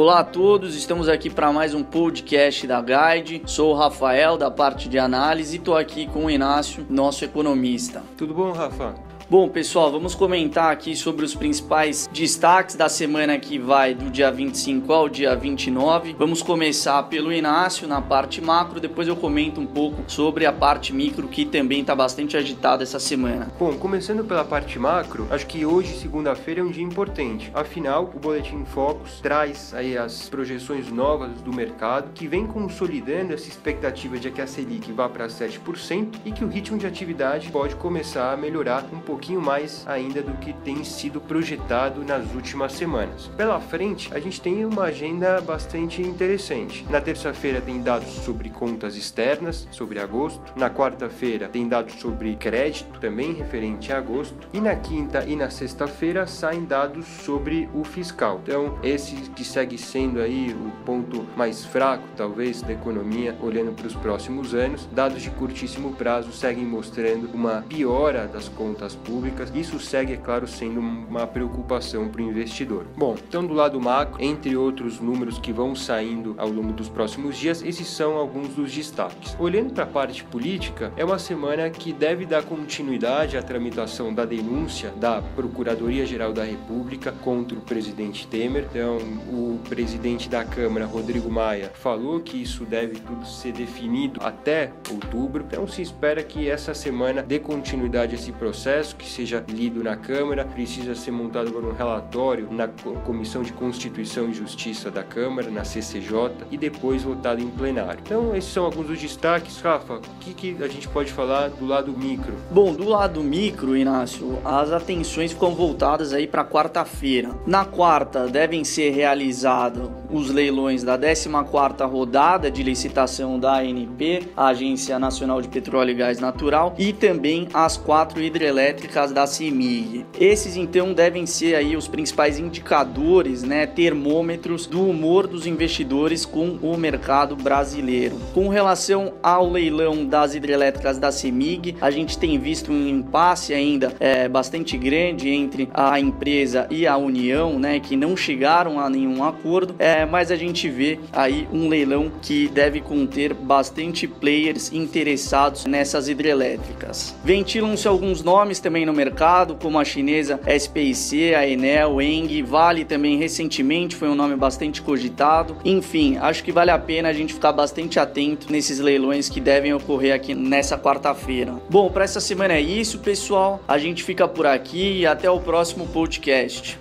Olá a todos, estamos aqui para mais um podcast da Guide. Sou o Rafael, da parte de análise, e estou aqui com o Inácio, nosso economista. Tudo bom, Rafa? Bom, pessoal, vamos comentar aqui sobre os principais destaques da semana que vai do dia 25 ao dia 29. Vamos começar pelo Inácio na parte macro, depois eu comento um pouco sobre a parte micro que também está bastante agitada essa semana. Bom, começando pela parte macro, acho que hoje, segunda-feira, é um dia importante. Afinal, o Boletim Focus traz aí as projeções novas do mercado que vem consolidando essa expectativa de que a Selic vá para 7% e que o ritmo de atividade pode começar a melhorar um pouco pouquinho mais ainda do que tem sido projetado nas últimas semanas. Pela frente, a gente tem uma agenda bastante interessante. Na terça-feira tem dados sobre contas externas, sobre agosto. Na quarta-feira tem dados sobre crédito, também referente a agosto. E na quinta e na sexta-feira saem dados sobre o fiscal. Então, esse que segue sendo aí o ponto mais fraco, talvez, da economia, olhando para os próximos anos. Dados de curtíssimo prazo seguem mostrando uma piora das contas públicas públicas. Isso segue, é claro, sendo uma preocupação para o investidor. Bom, então do lado macro, entre outros números que vão saindo ao longo dos próximos dias, esses são alguns dos destaques. Olhando para a parte política, é uma semana que deve dar continuidade à tramitação da denúncia da Procuradoria-Geral da República contra o presidente Temer. Então, o presidente da Câmara, Rodrigo Maia, falou que isso deve tudo ser definido até outubro. Então, se espera que essa semana dê continuidade a esse processo, que seja lido na Câmara, precisa ser montado agora um relatório na Comissão de Constituição e Justiça da Câmara, na CCJ, e depois votado em plenário. Então, esses são alguns dos destaques. Rafa, o que, que a gente pode falar do lado micro? Bom, do lado micro, Inácio, as atenções ficam voltadas aí para quarta-feira. Na quarta, devem ser realizados os leilões da 14ª rodada de licitação da ANP, a Agência Nacional de Petróleo e Gás Natural, e também as quatro hidrelétricas métricas da CIMIG. Esses então devem ser aí os principais indicadores, né, termômetros do humor dos investidores com o mercado brasileiro. Com relação ao leilão das hidrelétricas da CIMIG, a gente tem visto um impasse ainda é, bastante grande entre a empresa e a União, né, que não chegaram a nenhum acordo, é, mas a gente vê aí um leilão que deve conter bastante players interessados nessas hidrelétricas. Ventilam-se alguns nomes também no mercado, como a chinesa SPIC, a Enel, Eng, Vale também recentemente foi um nome bastante cogitado. Enfim, acho que vale a pena a gente ficar bastante atento nesses leilões que devem ocorrer aqui nessa quarta-feira. Bom, para essa semana é isso, pessoal. A gente fica por aqui e até o próximo podcast.